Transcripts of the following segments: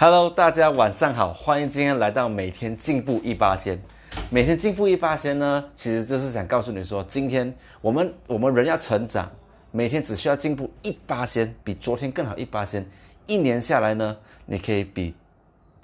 Hello，大家晚上好，欢迎今天来到每天进步一八仙。每天进步一八仙呢，其实就是想告诉你说，今天我们我们人要成长，每天只需要进步一八仙，比昨天更好一八仙。一年下来呢，你可以比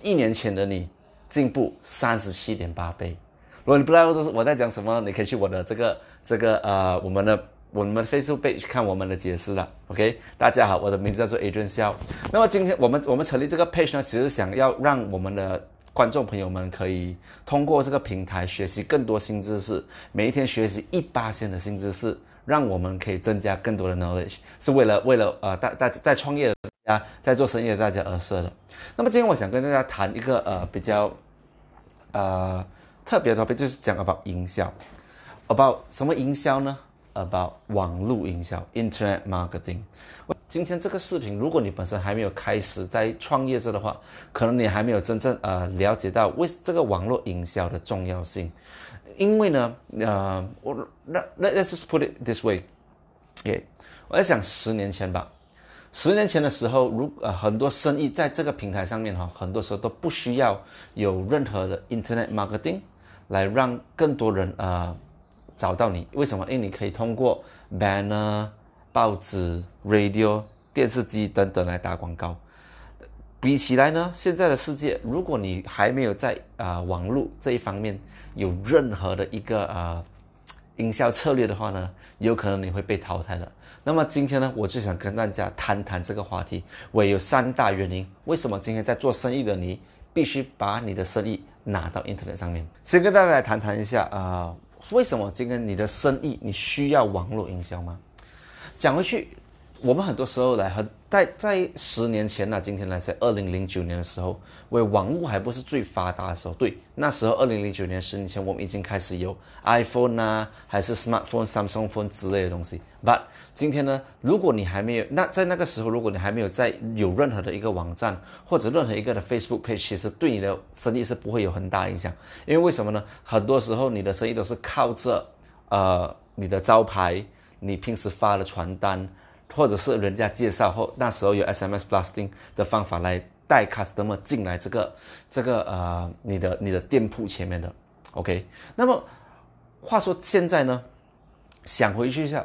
一年前的你进步三十七点八倍。如果你不知道我我在讲什么，你可以去我的这个这个呃我们的。我们 Facebook page 看我们的解释了，OK？大家好，我的名字叫做 Adrian Xiao。那么今天我们我们成立这个 page 呢，其实想要让我们的观众朋友们可以通过这个平台学习更多新知识，每一天学习一八千的新知识，让我们可以增加更多的 knowledge，是为了为了呃大大家在创业的大家在做生意的大家而设的。那么今天我想跟大家谈一个呃比较呃特别的，就是讲 about 营销，about 什么营销呢？about 网络营销，Internet marketing。今天这个视频，如果你本身还没有开始在创业者的话，可能你还没有真正呃了解到为这个网络营销的重要性。因为呢，呃，我那那 let's just put it this way，耶，我在想十年前吧，十年前的时候，如呃很多生意在这个平台上面哈，很多时候都不需要有任何的 Internet marketing 来让更多人啊。找到你，为什么？因为你可以通过 banner、报纸、radio、电视机等等来打广告。比起来呢，现在的世界，如果你还没有在啊网络这一方面有任何的一个啊营销策略的话呢，有可能你会被淘汰了。那么今天呢，我就想跟大家谈谈这个话题。我有三大原因，为什么今天在做生意的你必须把你的生意拿到 internet 上面？先跟大家来谈谈一下啊。为什么今天你的生意你需要网络营销吗？讲回去，我们很多时候来和在在十年前呢，今天来在二零零九年的时候，为网络还不是最发达的时候。对，那时候二零零九年十年前，我们已经开始有 iPhone 啊，还是 Smartphone、Samsung Phone 之类的东西。But 今天呢，如果你还没有那在那个时候，如果你还没有在有任何的一个网站或者任何一个的 Facebook page，其实对你的生意是不会有很大影响。因为为什么呢？很多时候你的生意都是靠着呃你的招牌，你平时发的传单，或者是人家介绍后，那时候有 SMS blasting 的方法来带 customer 进来这个这个呃你的你的店铺前面的。OK，那么话说现在呢，想回去一下。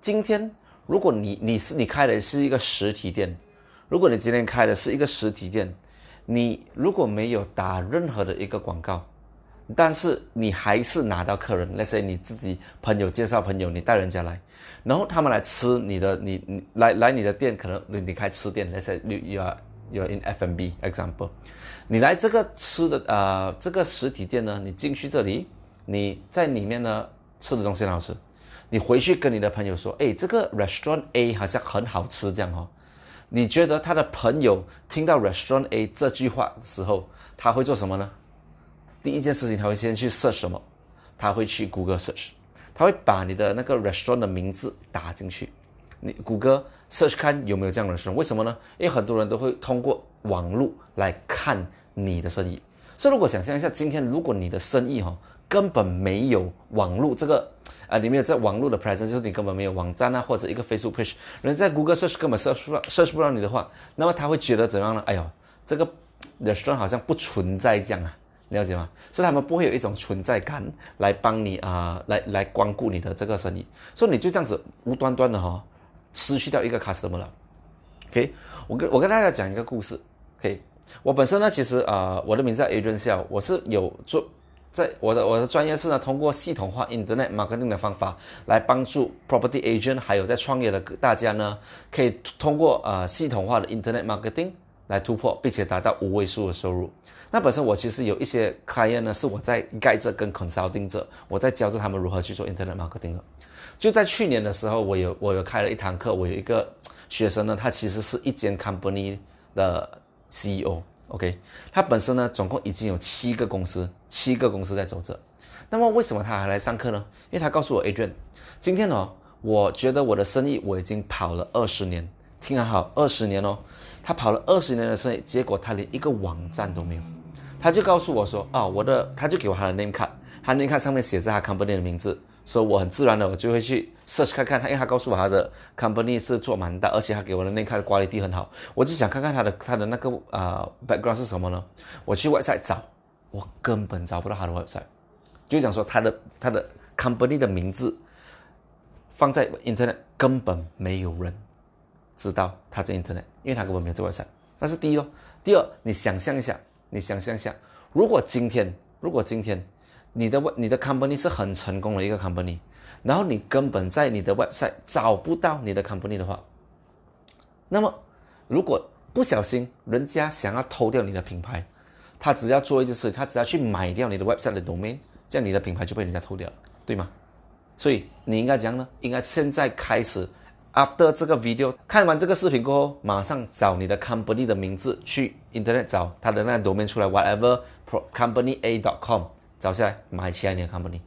今天，如果你你是你开的是一个实体店，如果你今天开的是一个实体店，你如果没有打任何的一个广告，但是你还是拿到客人，那些你自己朋友介绍朋友，你带人家来，然后他们来吃你的，你你来来你的店，可能你你开吃店，那些你有有 in F M B example，你来这个吃的啊这个实体店呢，你进去这里，你在里面呢吃的东西很好吃。你回去跟你的朋友说，哎，这个 restaurant A 好像很好吃，这样哦。你觉得他的朋友听到 restaurant A 这句话的时候，他会做什么呢？第一件事情，他会先去 search 什么？他会去 Google search，他会把你的那个 restaurant 的名字打进去，你谷歌 search 看有没有这样的 restaurant。为什么呢？因为很多人都会通过网络来看你的生意。所以如果想象一下，今天如果你的生意哈根本没有网络这个。啊，你没有在网络的 presence，就是你根本没有网站啊，或者一个 Facebook page，人在 Google search 根本 search 不 search 不到你的话，那么他会觉得怎样呢？哎呦，这个 restaurant 好像不存在这样啊，了解吗？所以他们不会有一种存在感来帮你啊，来来光顾你的这个生意，所以你就这样子无端端的哈，失去掉一个 customer 了。OK，我跟我跟大家讲一个故事。OK，我本身呢，其实啊，我的名字叫 Adrian Xiao，我是有做。在我的我的专业是呢，通过系统化 Internet marketing 的方法来帮助 property agent，还有在创业的大家呢，可以通过呃系统化的 Internet marketing 来突破，并且达到五位数的收入。那本身我其实有一些 client 呢，是我在盖着跟 consulting 者，我在教着他们如何去做 Internet marketing 的。就在去年的时候，我有我有开了一堂课，我有一个学生呢，他其实是一间 company 的 CEO。OK，他本身呢，总共已经有七个公司，七个公司在走着。那么为什么他还来上课呢？因为他告诉我，Adrian，今天呢，我觉得我的生意我已经跑了二十年，听好，二十年哦。他跑了二十年的生意，结果他连一个网站都没有。他就告诉我说，啊，我的，他就给我他的 name card，他 name card 上面写着他 company 的名字所以我很自然的我就会去 search 看看，他因为他告诉我他的 company 是做蛮大，而且他给我的 name card 管理地很好，我就想看看他的他的那个啊 background 是什么呢？我去 website 找，我根本找不到他的 website，就讲说他的他的 company 的名字放在 internet 根本没有人知道他在 internet，因为他根本没有这 website。那是第一哦，第二，你想象一下，你想象一下，如果今天，如果今天你的你的 company 是很成功的一个 company，然后你根本在你的 website 找不到你的 company 的话，那么如果不小心人家想要偷掉你的品牌，他只要做一件事，他只要去买掉你的 website 的 domain，这样你的品牌就被人家偷掉了，对吗？所以你应该怎样呢？应该现在开始。After 这个 video 看完这个视频过后，马上找你的 company 的名字去 internet 找他的那个域名出来，whatever company a dot com 找下来买起来你的 company，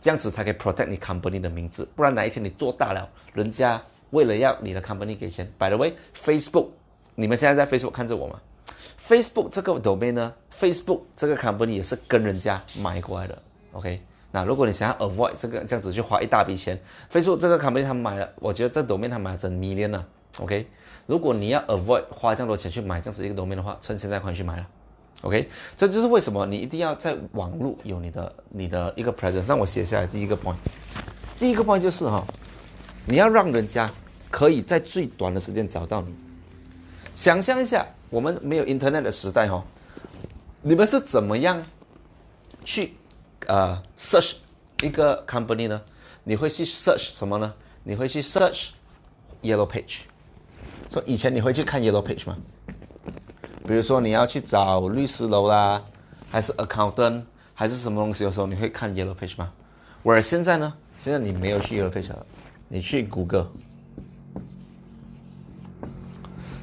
这样子才可以 protect 你 company 的名字。不然哪一天你做大了，人家为了要你的 company 给钱。By the way，Facebook，你们现在在 Facebook 看着我吗？Facebook 这个域名呢，Facebook 这个 company 也是跟人家买过来的，OK。那如果你想要 avoid 这个这样子去花一大笔钱，Facebook 这个 company 他们买了，我觉得这 domain 他买了整 million 呢，OK？如果你要 avoid 花这样多钱去买这样子一个楼面的话，趁现在快去买了，OK？这就是为什么你一定要在网络有你的你的一个 presence。那我写下来第一个 point，第一个 point 就是哈，你要让人家可以在最短的时间找到你。想象一下，我们没有 internet 的时代哈，你们是怎么样去？呃，search 一个 company 呢，你会去 search 什么呢？你会去 search yellow page。说以前你会去看 yellow page 吗？比如说你要去找律师楼啦，还是 accountant，还是什么东西的时候，你会看 yellow page 吗？我现在呢，现在你没有去 yellow page 了，你去谷歌，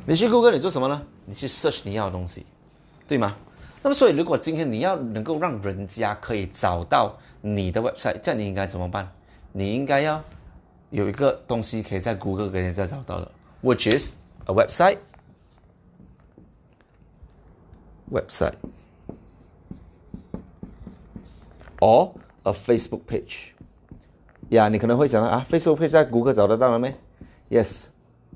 你去谷歌，你做什么呢？你去 search 你要的东西，对吗？那么，所以如果今天你要能够让人家可以找到你的 website，这样你应该怎么办？你应该要有一个东西可以在谷歌给人家找到的，which is a website website or a Facebook page。呀，你可能会想到啊，Facebook page 在谷歌找得到了没？Yes，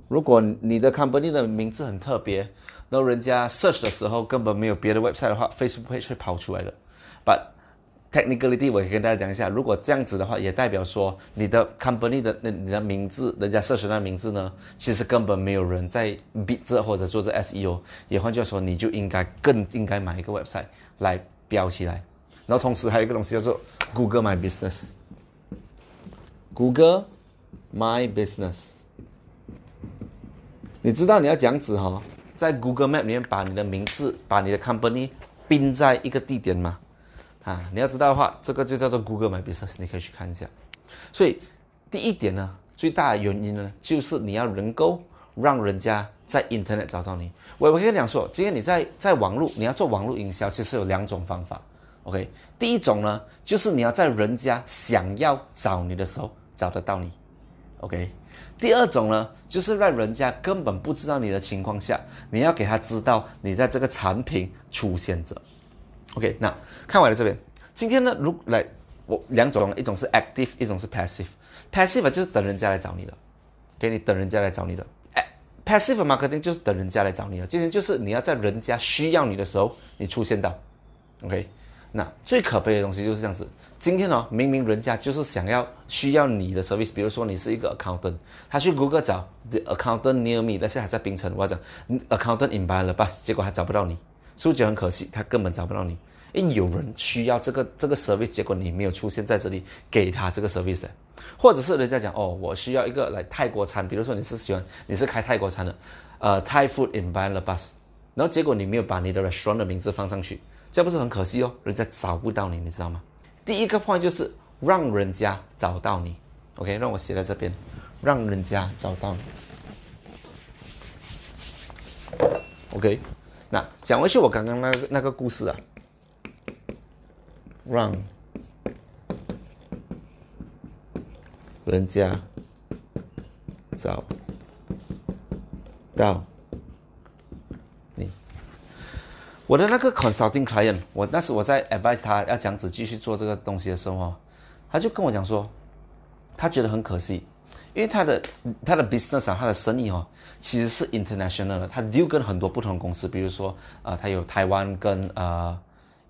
如果你的 company 的名字很特别。然后人家 search 的时候根本没有别的 website 的话，Facebook page 会跑出来的。But technically，我可以跟大家讲一下，如果这样子的话，也代表说你的 company 的那你的名字，人家 search 那名字呢，其实根本没有人在 bid 这或者做这 SEO。也换句话说，你就应该更应该买一个 website 来标起来。然后同时还有一个东西叫做 Google My Business。Google My Business，你知道你要这样子哈？在 Google Map 里面把你的名字、把你的 company 并在一个地点吗？啊，你要知道的话，这个就叫做 Google My Business，你可以去看一下。所以第一点呢，最大的原因呢，就是你要能够让人家在 Internet 找到你。我我跟你讲说，今天你在在网络，你要做网络营销，其实有两种方法。OK，第一种呢，就是你要在人家想要找你的时候找得到你。OK。第二种呢，就是让人家根本不知道你的情况下，你要给他知道你在这个产品出现着。OK，那看完了这边，今天呢，如来我两种，一种是 active，一种是 passive。passive 就是等人家来找你的，给你等人家来找你的。哎，passive marketing 就是等人家来找你的。今天就是你要在人家需要你的时候，你出现到。OK。那最可悲的东西就是这样子。今天呢，明明人家就是想要需要你的 service，比如说你是一个 accountant，他去 Google 找 the accountant near me，但是还在槟城，我讲 accountant in Bali bus，结果还找不到你，是不是觉得很可惜？他根本找不到你，因为有人需要这个这个 service，结果你没有出现在这里给他这个 service，或者是人家讲哦，我需要一个来泰国餐，比如说你是喜欢你是开泰国餐的，呃，Thai food in Bali bus，然后结果你没有把你的 restaurant 的名字放上去。这不是很可惜哦，人家找不到你，你知道吗？第一个 point 就是让人家找到你，OK，让我写在这边，让人家找到你，OK。那讲回去我刚刚那个那个故事啊，让人家找到你。我的那个 consulting client，我那时我在 advise 他要这样子继续做这个东西的时候，他就跟我讲说，他觉得很可惜，因为他的他的 business 啊，他的生意哦，其实是 international 的，他就跟很多不同的公司，比如说啊，他有台湾跟呃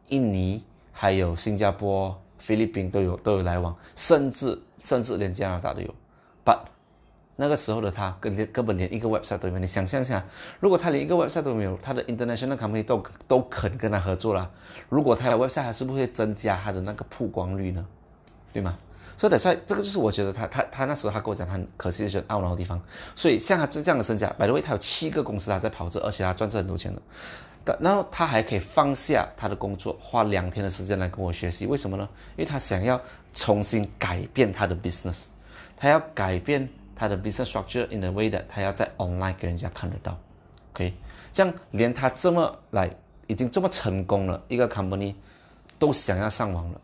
印尼，还有新加坡、菲律宾都有都有来往，甚至甚至连加拿大都有。But 那个时候的他，根根本连一个 website 都没有。你想象一下，如果他连一个 website 都没有，他的 international company 都都肯跟他合作了，如果他的 website 还是不会增加他的那个曝光率呢？对吗？所以，所以这个就是我觉得他他他那时候他跟我讲，他很可惜的懊恼的地方。所以，像他这这样的身价，by the way，他有七个公司他在跑着，而且他赚着很多钱的。但然后他还可以放下他的工作，花两天的时间来跟我学习。为什么呢？因为他想要重新改变他的 business，他要改变。他的 business structure in a way that 他要在 online 给人家看得到，OK，这样连他这么来已经这么成功了一个 company 都想要上网了。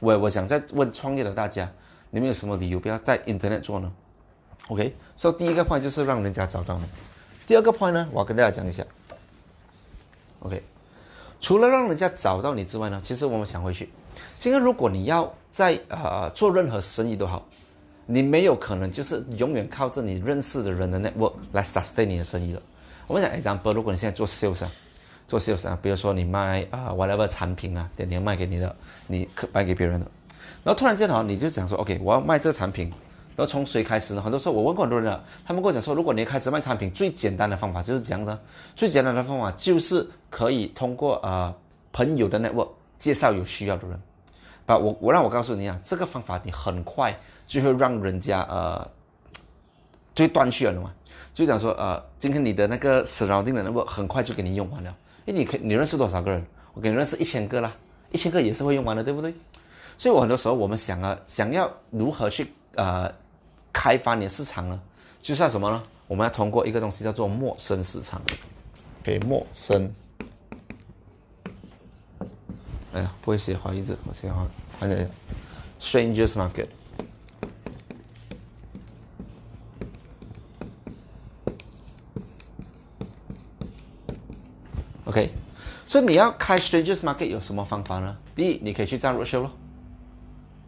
我我想再问创业的大家，你们有什么理由不要在 internet 做呢？OK，所以第一个 point 就是让人家找到你。第二个 point 呢，我要跟大家讲一下。OK，除了让人家找到你之外呢，其实我们想回去，今天如果你要在呃做任何生意都好。你没有可能就是永远靠着你认识的人的 network 来 sustain 你的生意了。我们讲 example，如果你现在做 sales 啊，做 sales 啊，比如说你卖啊 whatever 产品啊，点点卖给你的，你可卖给别人的，然后突然间哈，你就想说 OK，我要卖这个产品，然后从谁开始呢？很多时候我问过很多人了，他们跟我讲说，如果你开始卖产品，最简单的方法就是这样的，最简单的方法就是可以通过啊朋友的 network 介绍有需要的人。把我我让我告诉你啊，这个方法你很快。就会让人家呃，就断去了嘛。就讲说呃，今天你的那个 surrounding 的那个很快就给你用完了。哎，你可你认识多少个人？我给你认识一千个啦，一千个也是会用完的，对不对？所以我很多时候我们想啊，想要如何去呃开发你的市场呢？就是要什么呢？我们要通过一个东西叫做陌生市场，给陌生。哎呀，不会写，好意思，我写好，反正。Strangers market。OK，所以你要开 Strangers market 有什么方法呢？第一，你可以去站热修咯，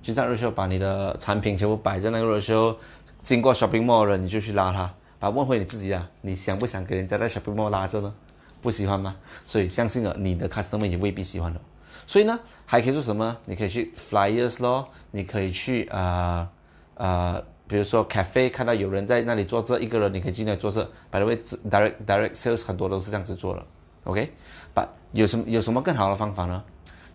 去站热修把你的产品全部摆在那个热修经过 shopping mall 了，你就去拉他，把问回你自己啊，你想不想给人家在 shopping mall 拉着呢？不喜欢吗？所以相信了，你的 customer 也未必喜欢的。所以呢，还可以做什么？你可以去 flyers 咯，你可以去啊啊，比如说 cafe 看到有人在那里坐着一个人，你可以进来坐着。By the way, direct direct sales 很多都是这样子做的，OK？把有什么有什么更好的方法呢？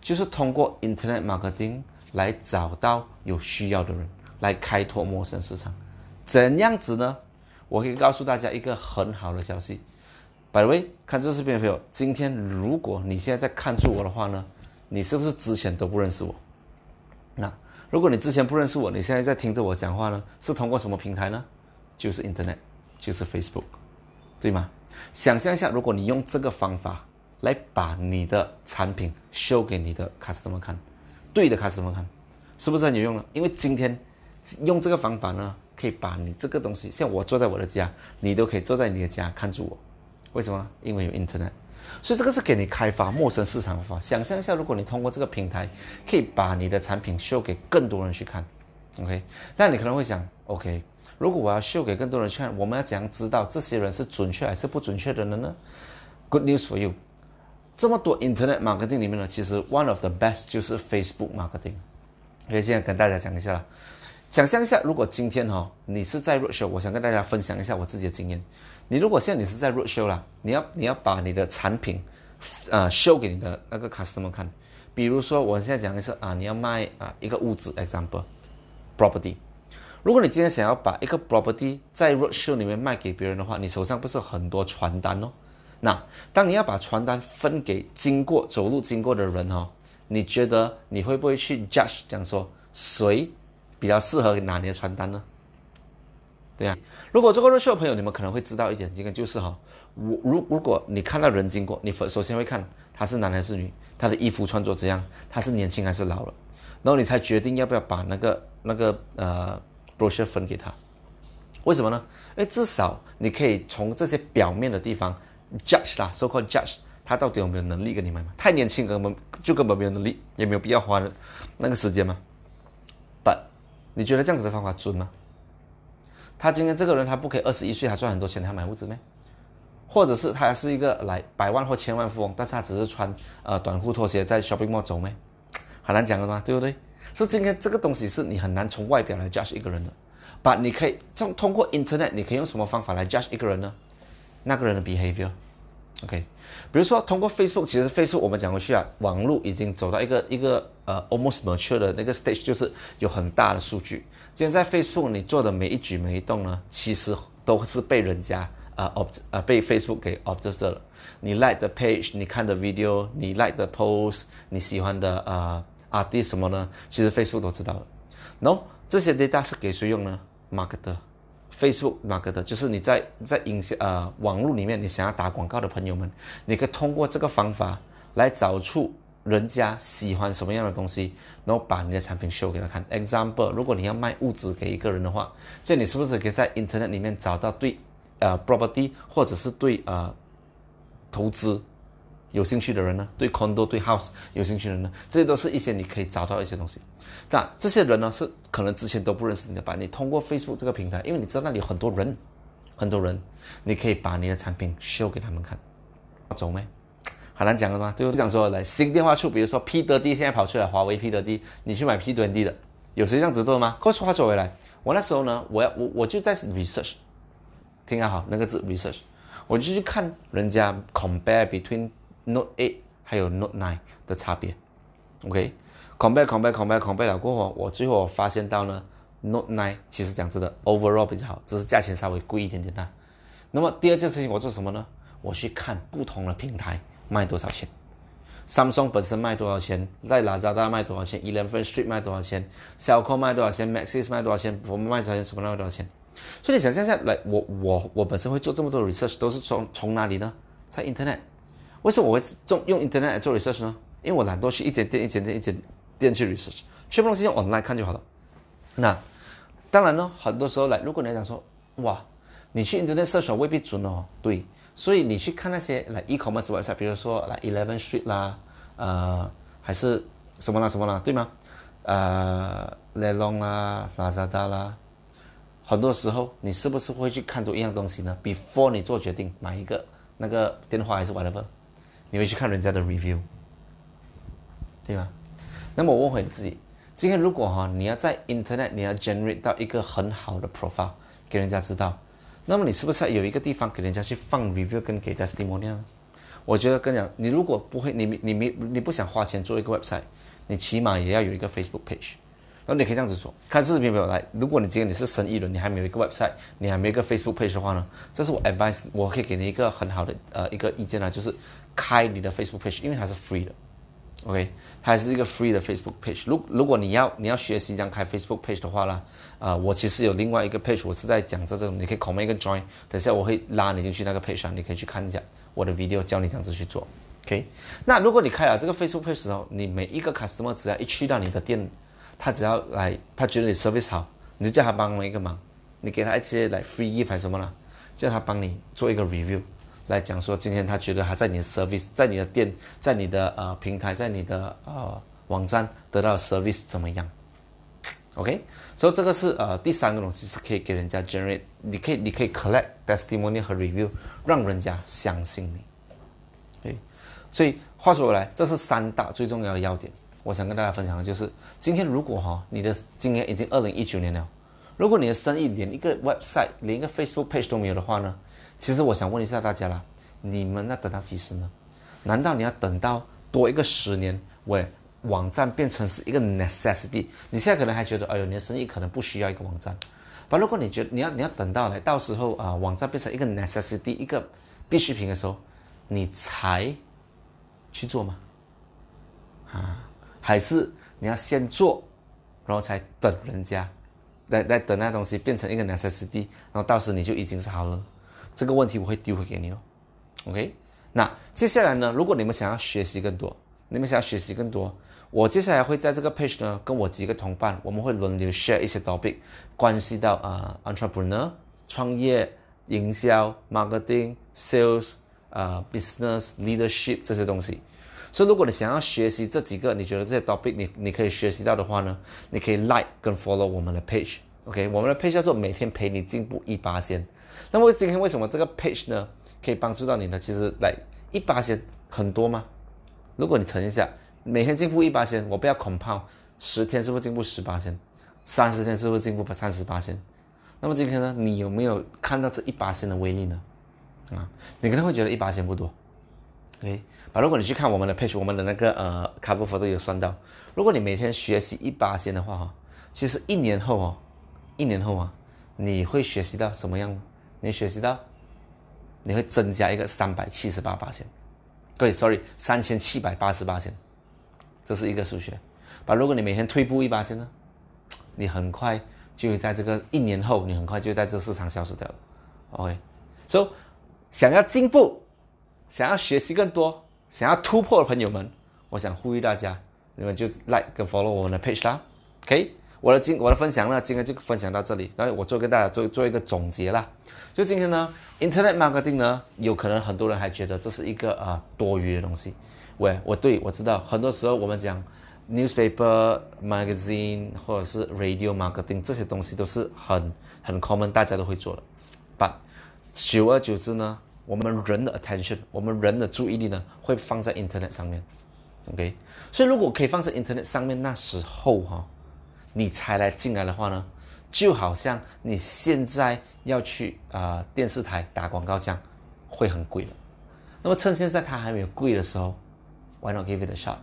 就是通过 internet marketing 来找到有需要的人，来开拓陌生市场。怎样子呢？我可以告诉大家一个很好的消息。By the way，看这视频的朋友，今天如果你现在在看住我的话呢？你是不是之前都不认识我？那如果你之前不认识我，你现在在听着我讲话呢？是通过什么平台呢？就是 Internet，就是 Facebook，对吗？想象一下，如果你用这个方法来把你的产品 show 给你的 customer 看，对的 customer 看，是不是很有用呢？因为今天用这个方法呢，可以把你这个东西，像我坐在我的家，你都可以坐在你的家看住我。为什么？因为有 Internet。所以这个是给你开发陌生市场的方法。想象一下，如果你通过这个平台，可以把你的产品 show 给更多人去看，OK？那你可能会想，OK？如果我要秀给更多人看，我们要怎样知道这些人是准确还是不准确的人呢？Good news for you！这么多 Internet marketing 里面呢，其实 one of the best 就是 Facebook marketing。所以现在跟大家讲一下了，想象一下，如果今天哈你是在 roadshow，我想跟大家分享一下我自己的经验。你如果现在你是在 roadshow 啦，你要你要把你的产品，呃，show 给你的那个 customer 看。比如说，我现在讲的是啊，你要卖啊一个屋子，example，property。如果你今天想要把一个 property 在 roadshow 里面卖给别人的话，你手上不是很多传单哦？那当你要把传单分给经过走路经过的人哦，你觉得你会不会去 judge 讲说谁比较适合拿你的传单呢？对呀。如果做过 roadshow 的朋友，你们可能会知道一点，这个就是哈，我如如果你看到人经过，你首先会看他是男还是女，他的衣服穿着怎样，他是年轻还是老了，然后你才决定要不要把那个那个呃 brochure 分给他。为什么呢？因为至少你可以从这些表面的地方 judge 啦，so called judge 他到底有没有能力跟你买嘛？太年轻根本就根本没有能力，也没有必要花那个时间嘛。But 你觉得这样子的方法准吗？他今天这个人，他不可以二十一岁，他赚很多钱，他买屋子咩？或者是他是一个来百万或千万富翁，但是他只是穿呃短裤拖鞋在 shopping mall 走咩？很难讲的嘛，对不对？所以今天这个东西是你很难从外表来 judge 一个人的。把你可以通通过 internet，你可以用什么方法来 judge 一个人呢？那个人的 behavior，OK？比如说通过 Facebook，其实 Facebook 我们讲回去啊，网络已经走到一个一个呃 almost mature 的那个 stage，就是有很大的数据。今天在 Facebook 你做的每一举每一动呢，其实都是被人家啊 obt 呃被 Facebook 给 observe 了。你 like 的 page，你看的 video，你 like 的 post，你喜欢的啊 artist 什么呢？其实 Facebook 都知道了。No，这些 data 是给谁用呢？Marketer，Facebook marketer，就是你在在营销呃网络里面你想要打广告的朋友们，你可以通过这个方法来找出。人家喜欢什么样的东西，然后把你的产品 show 给他看。Example，如果你要卖物质给一个人的话，这你是不是可以在 Internet 里面找到对呃 property 或者是对呃投资有兴趣的人呢？对 condo、对 house 有兴趣的人呢？这些都是一些你可以找到一些东西。那这些人呢，是可能之前都不认识你的，吧？你通过 Facebook 这个平台，因为你知道那里有很多人，很多人，你可以把你的产品 show 给他们看。走没？很难讲的吗？就这样说来，新电话处，比如说 P D D 现在跑出来，华为 P D D，你去买 P 德 D 的，有谁这样子做的吗？话说话说回来，我那时候呢，我要我我就在 research，听好那个字 research，我就去看人家 compare between Note 8还有 Note 9的差别，OK，compare compare compare compare 了过后，我最后我发现到呢，Note 9其实讲真的 overall 比较好，只是价钱稍微贵一点点的。那么第二件事情我做什么呢？我去看不同的平台。卖多少钱？Samsung 本身卖多少钱？在拉扎达卖多少钱？Eleven Street 卖多少钱？小空卖多少钱？Maxis 卖多少钱？我们卖多少钱？什么卖多少钱？所以你想象一下，来，我我我本身会做这么多 research，都是从从哪里呢？在 Internet。为什么我会用用 Internet 来做 research 呢？因为我懒惰去一间店一间店一间店去 research，全部东西用 online 看就好了。那当然呢，很多时候来，如果你讲说，哇，你去 Internet search 未必准哦，对。所以你去看那些来 e-commerce website，比如说来 Eleven Street 啦，呃，还是什么啦什么啦，对吗？呃，Lelong 啦，Lazada 啦，很多时候你是不是会去看多一样东西呢？Before 你做决定买一个那个电话还是 whatever，你会去看人家的 review，对吗？那么我问回你自己，今天如果哈你要在 Internet 你要 generate 到一个很好的 profile 给人家知道。那么你是不是要有一个地方给人家去放 review 跟给 testimonial？我觉得跟你讲，你如果不会，你你没你不想花钱做一个 website，你起码也要有一个 Facebook page。然后你可以这样子说，看视频没有来？如果你今天你是生意人，你还没有一个 website，你还没有一个 Facebook page 的话呢？这是我 advice，我可以给你一个很好的呃一个意见呢，就是开你的 Facebook page，因为它是 free 的。OK，它还是一个 free 的 Facebook page。如如果你要你要学习这样开 Facebook page 的话呢，啊，我其实有另外一个 page，我是在讲这这种，你可以 comment 一个 join，等下我会拉你进去那个 page 上，你可以去看一下我的 video，教你这样子去做。OK，那如果你开了这个 Facebook page 时候，你每一个 customer 只要一去到你的店，他只要来，他觉得你 service 好，你就叫他帮忙一个忙，你给他一些来 free gift 还是什么呢？叫他帮你做一个 review。来讲说，今天他觉得他在你的 service，在你的店，在你的呃平台，在你的呃网站得到 service 怎么样？OK，所以这个是呃第三个东西是可以给人家 generate，你可以你可以 collect testimony 和 review，让人家相信你。对，所以话说回来，这是三大最重要的要点。我想跟大家分享的就是，今天如果哈你的今年已经二零一九年了，如果你的生意连一个 website，连一个 Facebook page 都没有的话呢？其实我想问一下大家啦，你们要等到几时呢？难道你要等到多一个十年，喂，网站变成是一个 necessity？你现在可能还觉得，哎呦，你的生意可能不需要一个网站。但如果你觉得你要你要等到来到时候啊，网站变成一个 necessity，一个必需品的时候，你才去做吗？啊，还是你要先做，然后才等人家来来等那东西变成一个 necessity，然后到时你就已经是好了。这个问题我会丢回给你哦，OK？那接下来呢？如果你们想要学习更多，你们想要学习更多，我接下来会在这个 page 呢，跟我几个同伴，我们会轮流 share 一些 topic，关系到啊 entrepreneur 创业、营销、marketing、sales 啊 business leadership 这些东西。所以如果你想要学习这几个，你觉得这些 topic 你你可以学习到的话呢，你可以 like 跟 follow 我们的 page，OK，我们的 page 叫做每天陪你进步一八先。那么今天为什么这个 page 呢可以帮助到你呢？其实来一八先很多吗？如果你乘一下，每天进步一八先，我不要恐怕十天是不是进步十八先？三十天是不是进步三十八先？那么今天呢，你有没有看到这一八先的威力呢？啊，你可能会觉得一八先不多，OK。如果你去看我们的 page，我们的那个呃 cover photo 有算到，如果你每天学习一八仙的话哈，其实一年后哦，一年后啊，你会学习到什么样？你学习到，你会增加一个三百七十八八仙，对，sorry，三千七百八十八仙，这是一个数学。把如果你每天退步一八仙呢，你很快就会在这个一年后，你很快就会在这市场消失掉了。OK，so 想要进步，想要学习更多。想要突破的朋友们，我想呼吁大家，你们就 like 跟 follow 我们的 page 啦。OK，我的今我的分享呢，今天就分享到这里。然后我做跟大家做做一个总结啦。就今天呢，Internet marketing 呢，有可能很多人还觉得这是一个啊多余的东西。喂，我对我知道，很多时候我们讲 newspaper magazine 或者是 radio marketing 这些东西都是很很 common，大家都会做的。But 久而久之呢？我们人的 attention，我们人的注意力呢，会放在 internet 上面，OK。所以如果可以放在 internet 上面，那时候哈，你才来进来的话呢，就好像你现在要去啊电视台打广告这样，会很贵了。那么趁现在它还没有贵的时候，Why not give it a shot？